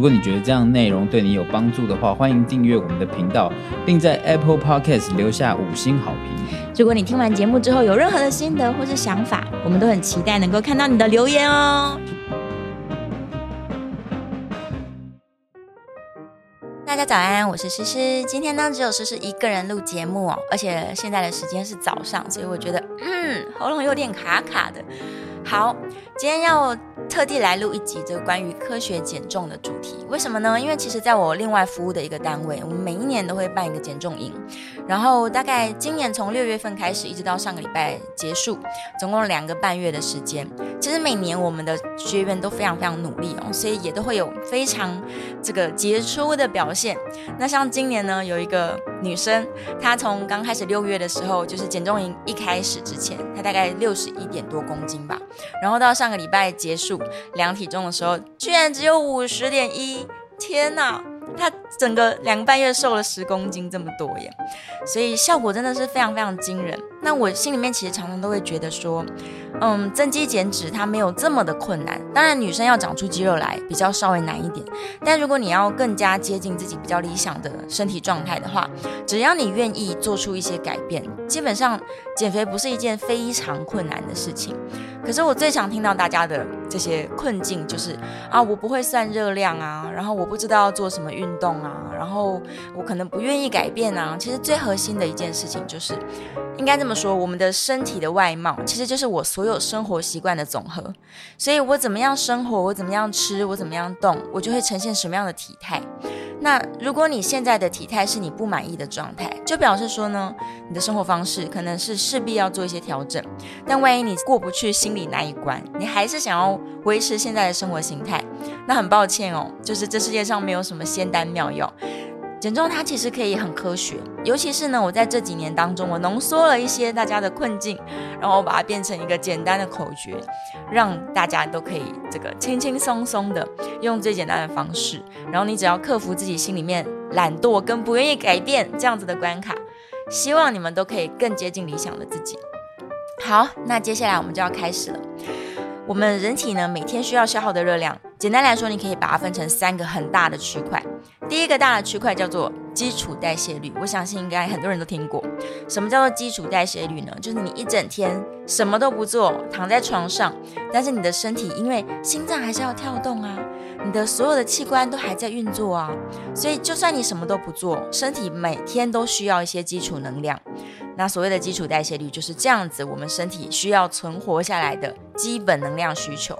如果你觉得这样的内容对你有帮助的话，欢迎订阅我们的频道，并在 Apple Podcast 留下五星好评。如果你听完节目之后有任何的心得或是想法，我们都很期待能够看到你的留言哦。大家早安，我是诗诗。今天呢，只有诗诗一个人录节目哦，而且现在的时间是早上，所以我觉得，嗯，喉咙有点卡卡的。好，今天要特地来录一集这个关于科学减重的主题。为什么呢？因为其实在我另外服务的一个单位，我们每一年都会办一个减重营，然后大概今年从六月份开始，一直到上个礼拜结束，总共两个半月的时间。其实每年我们的学员都非常非常努力哦，所以也都会有非常这个杰出的表现。那像今年呢，有一个女生，她从刚开始六月的时候，就是减重营一开始之前，她大概六十一点多公斤吧。然后到上个礼拜结束量体重的时候，居然只有五十点一！天呐，她整个两个半月瘦了十公斤这么多耶，所以效果真的是非常非常惊人。那我心里面其实常常都会觉得说，嗯，增肌减脂它没有这么的困难。当然，女生要长出肌肉来比较稍微难一点，但如果你要更加接近自己比较理想的身体状态的话，只要你愿意做出一些改变，基本上减肥不是一件非常困难的事情。可是我最常听到大家的这些困境就是啊，我不会算热量啊，然后我不知道要做什么运动啊，然后我可能不愿意改变啊。其实最核心的一件事情就是，应该这么说，我们的身体的外貌其实就是我所有生活习惯的总和。所以我怎么样生活，我怎么样吃，我怎么样动，我就会呈现什么样的体态。那如果你现在的体态是你不满意的状态，就表示说呢，你的生活方式可能是势必要做一些调整。但万一你过不去心里那一关，你还是想要维持现在的生活形态，那很抱歉哦，就是这世界上没有什么仙丹妙药。减重它其实可以很科学，尤其是呢，我在这几年当中，我浓缩了一些大家的困境，然后我把它变成一个简单的口诀，让大家都可以这个轻轻松松的用最简单的方式，然后你只要克服自己心里面懒惰跟不愿意改变这样子的关卡，希望你们都可以更接近理想的自己。好，那接下来我们就要开始了。我们人体呢，每天需要消耗的热量，简单来说，你可以把它分成三个很大的区块。第一个大的区块叫做基础代谢率，我相信应该很多人都听过。什么叫做基础代谢率呢？就是你一整天什么都不做，躺在床上，但是你的身体因为心脏还是要跳动啊，你的所有的器官都还在运作啊，所以就算你什么都不做，身体每天都需要一些基础能量。那所谓的基础代谢率就是这样子，我们身体需要存活下来的基本能量需求。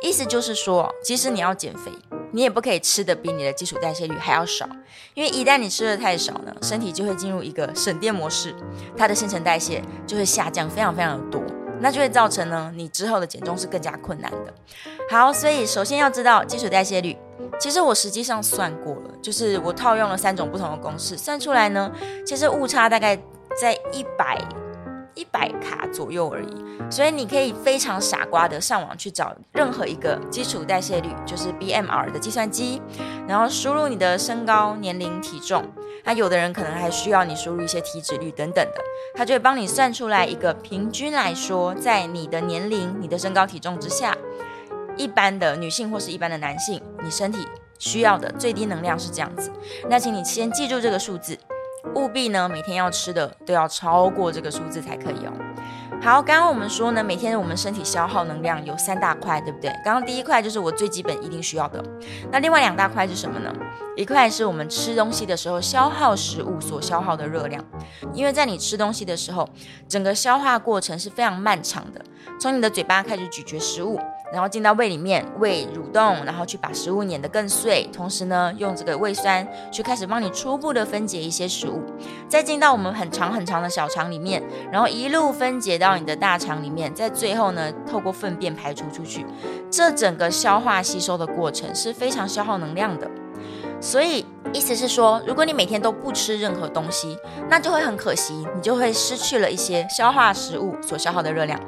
意思就是说，即使你要减肥。你也不可以吃的比你的基础代谢率还要少，因为一旦你吃的太少呢，身体就会进入一个省电模式，它的新陈代谢就会下降非常非常的多，那就会造成呢，你之后的减重是更加困难的。好，所以首先要知道基础代谢率，其实我实际上算过了，就是我套用了三种不同的公式，算出来呢，其实误差大概在一百。一百卡左右而已，所以你可以非常傻瓜的上网去找任何一个基础代谢率，就是 BMR 的计算机，然后输入你的身高、年龄、体重，那有的人可能还需要你输入一些体脂率等等的，它就会帮你算出来一个平均来说，在你的年龄、你的身高体重之下，一般的女性或是一般的男性，你身体需要的最低能量是这样子。那请你先记住这个数字。务必呢，每天要吃的都要超过这个数字才可以哦。好，刚刚我们说呢，每天我们身体消耗能量有三大块，对不对？刚刚第一块就是我最基本一定需要的，那另外两大块是什么呢？一块是我们吃东西的时候消耗食物所消耗的热量，因为在你吃东西的时候，整个消化过程是非常漫长的，从你的嘴巴开始咀嚼食物。然后进到胃里面，胃蠕动，然后去把食物碾得更碎，同时呢，用这个胃酸去开始帮你初步的分解一些食物，再进到我们很长很长的小肠里面，然后一路分解到你的大肠里面，在最后呢，透过粪便排出出去。这整个消化吸收的过程是非常消耗能量的。所以意思是说，如果你每天都不吃任何东西，那就会很可惜，你就会失去了一些消化食物所消耗的热量。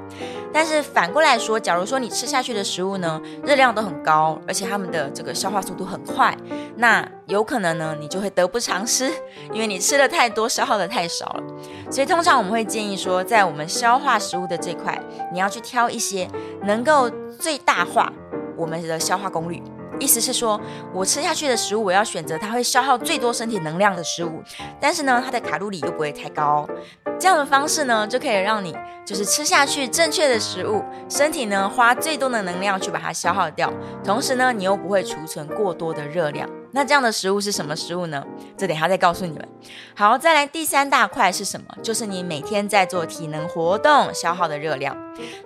但是反过来说，假如说你吃下去的食物呢，热量都很高，而且它们的这个消化速度很快，那有可能呢，你就会得不偿失，因为你吃的太多，消耗的太少了。所以通常我们会建议说，在我们消化食物的这块，你要去挑一些能够最大化我们的消化功率。意思是说，我吃下去的食物，我要选择它会消耗最多身体能量的食物，但是呢，它的卡路里又不会太高。这样的方式呢，就可以让你就是吃下去正确的食物，身体呢花最多的能量去把它消耗掉，同时呢，你又不会储存过多的热量。那这样的食物是什么食物呢？这等一下再告诉你们。好，再来第三大块是什么？就是你每天在做体能活动消耗的热量。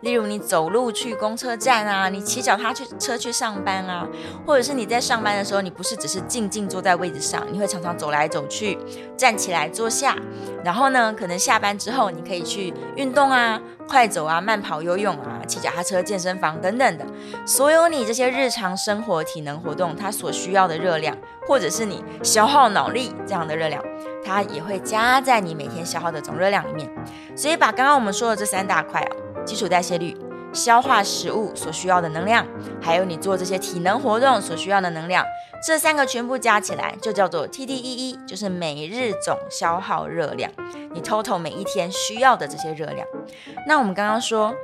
例如你走路去公车站啊，你骑脚踏去车去上班啊，或者是你在上班的时候，你不是只是静静坐在位置上，你会常常走来走去，站起来坐下，然后呢，可能下班之后你可以去运动啊。快走啊，慢跑、游泳啊，骑脚踏车、健身房等等的，所有你这些日常生活体能活动，它所需要的热量，或者是你消耗脑力这样的热量，它也会加在你每天消耗的总热量里面。所以把刚刚我们说的这三大块啊，基础代谢率。消化食物所需要的能量，还有你做这些体能活动所需要的能量，这三个全部加起来就叫做 TDEE，就是每日总消耗热量。你 total 每一天需要的这些热量。那我们刚刚说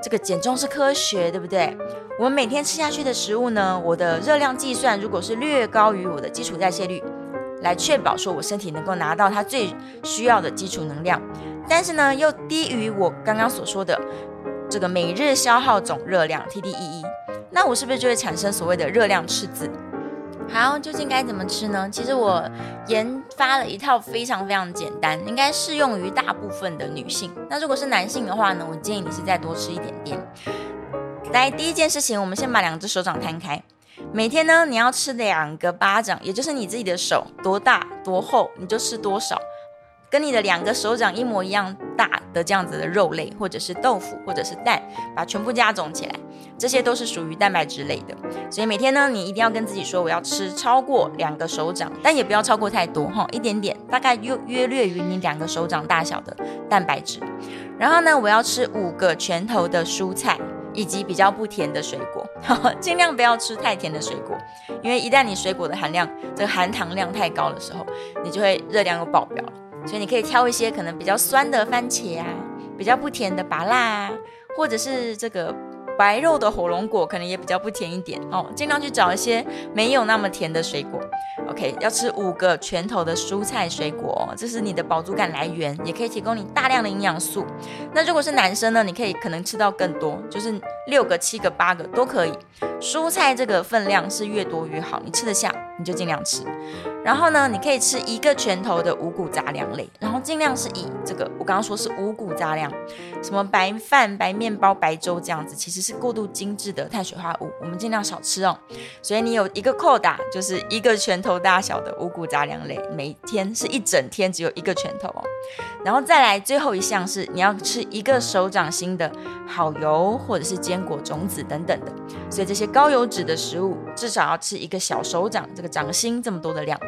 这个减重是科学，对不对？我们每天吃下去的食物呢，我的热量计算如果是略高于我的基础代谢率，来确保说我身体能够拿到它最需要的基础能量，但是呢又低于我刚刚所说的。这个每日消耗总热量 TDEE，那我是不是就会产生所谓的热量赤字？好，究竟该怎么吃呢？其实我研发了一套非常非常简单，应该适用于大部分的女性。那如果是男性的话呢，我建议你是再多吃一点点。来，第一件事情，我们先把两只手掌摊开，每天呢你要吃两个巴掌，也就是你自己的手多大多厚，你就吃多少。跟你的两个手掌一模一样大的这样子的肉类，或者是豆腐，或者是蛋，把全部加总起来，这些都是属于蛋白质类的。所以每天呢，你一定要跟自己说，我要吃超过两个手掌，但也不要超过太多哈，一点点，大概约约略于你两个手掌大小的蛋白质。然后呢，我要吃五个拳头的蔬菜，以及比较不甜的水果，尽量不要吃太甜的水果，因为一旦你水果的含量这个含糖量太高的时候，你就会热量又爆表。所以你可以挑一些可能比较酸的番茄啊，比较不甜的芭乐啊，或者是这个白肉的火龙果，可能也比较不甜一点哦。尽量去找一些没有那么甜的水果。OK，要吃五个拳头的蔬菜水果哦，这是你的饱足感来源，也可以提供你大量的营养素。那如果是男生呢，你可以可能吃到更多，就是六个、七个、八个都可以。蔬菜这个分量是越多越好，你吃得下你就尽量吃。然后呢，你可以吃一个拳头的五谷杂粮类，然后尽量是以这个我刚刚说是五谷杂粮，什么白饭、白面包、白粥这样子，其实是过度精致的碳水化合物，我们尽量少吃哦。所以你有一个扣打，就是一个拳头大小的五谷杂粮类，每天是一整天只有一个拳头哦。然后再来最后一项是你要吃一个手掌心的好油或者是坚果种子等等的，所以这些高油脂的食物至少要吃一个小手掌这个掌心这么多的量。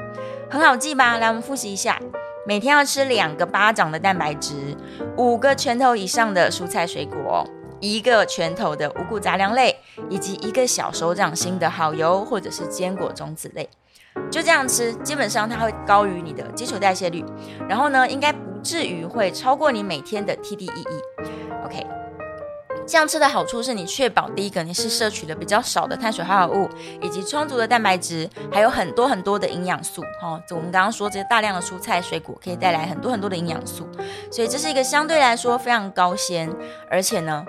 很好记吧？来，我们复习一下：每天要吃两个巴掌的蛋白质，五个拳头以上的蔬菜水果，一个拳头的五谷杂粮类，以及一个小手掌心的好油或者是坚果种子类。就这样吃，基本上它会高于你的基础代谢率，然后呢，应该不至于会超过你每天的 TDEE。OK。这样吃的好处是你确保第一个你是摄取了比较少的碳水化合物，以及充足的蛋白质，还有很多很多的营养素。哦，我们刚刚说这些大量的蔬菜水果可以带来很多很多的营养素，所以这是一个相对来说非常高纤，而且呢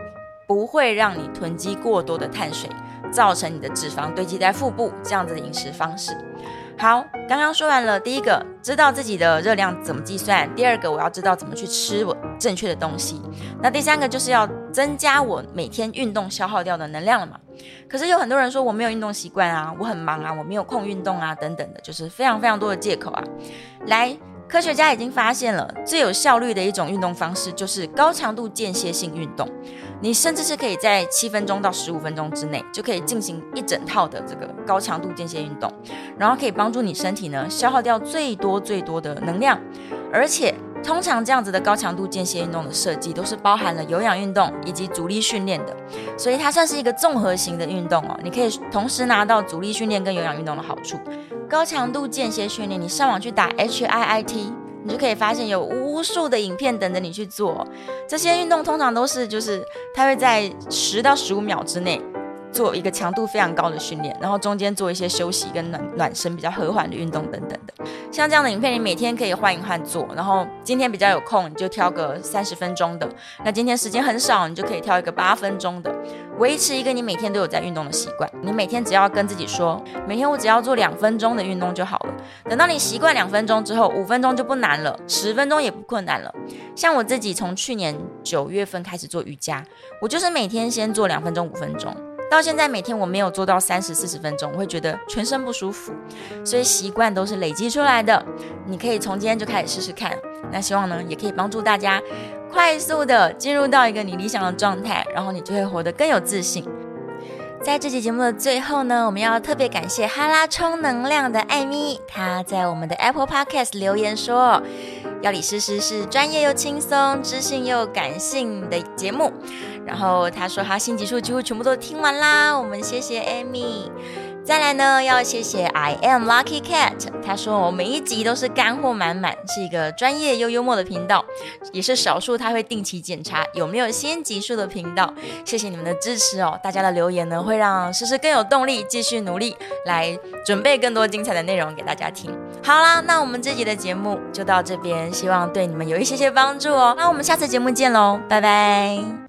不会让你囤积过多的碳水，造成你的脂肪堆积在腹部这样子的饮食方式。好，刚刚说完了，第一个知道自己的热量怎么计算，第二个我要知道怎么去吃我正确的东西，那第三个就是要增加我每天运动消耗掉的能量了嘛。可是有很多人说我没有运动习惯啊，我很忙啊，我没有空运动啊，等等的，就是非常非常多的借口啊。来，科学家已经发现了最有效率的一种运动方式就是高强度间歇性运动。你甚至是可以在七分钟到十五分钟之内就可以进行一整套的这个高强度间歇运动，然后可以帮助你身体呢消耗掉最多最多的能量，而且通常这样子的高强度间歇运动的设计都是包含了有氧运动以及阻力训练的，所以它算是一个综合型的运动哦，你可以同时拿到阻力训练跟有氧运动的好处。高强度间歇训练，你上网去打 HIIT，你就可以发现有无数的影片等着你去做。这些运动通常都是，就是它会在十到十五秒之内做一个强度非常高的训练，然后中间做一些休息跟暖暖身比较和缓的运动等等的。像这样的影片，你每天可以换一换做，然后今天比较有空，你就挑个三十分钟的；那今天时间很少，你就可以挑一个八分钟的。维持一个你每天都有在运动的习惯，你每天只要跟自己说，每天我只要做两分钟的运动就好了。等到你习惯两分钟之后，五分钟就不难了，十分钟也不困难了。像我自己从去年九月份开始做瑜伽，我就是每天先做两分钟、五分钟，到现在每天我没有做到三十四十分钟，我会觉得全身不舒服。所以习惯都是累积出来的，你可以从今天就开始试试看。那希望呢，也可以帮助大家。快速的进入到一个你理想的状态，然后你就会活得更有自信。在这期节目的最后呢，我们要特别感谢哈拉充能量的艾咪，他在我们的 Apple Podcast 留言说：“药理诗诗是专业又轻松、知性又感性的节目。”然后他说他新集数几乎全部都听完啦，我们谢谢 Amy。再来呢，要谢谢 I am Lucky Cat。他说我每一集都是干货满满，是一个专业又幽默的频道，也是少数他会定期检查有没有新集数的频道。谢谢你们的支持哦，大家的留言呢会让诗诗更有动力继续努力来准备更多精彩的内容给大家听。好啦，那我们这集的节目就到这边，希望对你们有一些些帮助哦。那我们下次节目见喽，拜拜。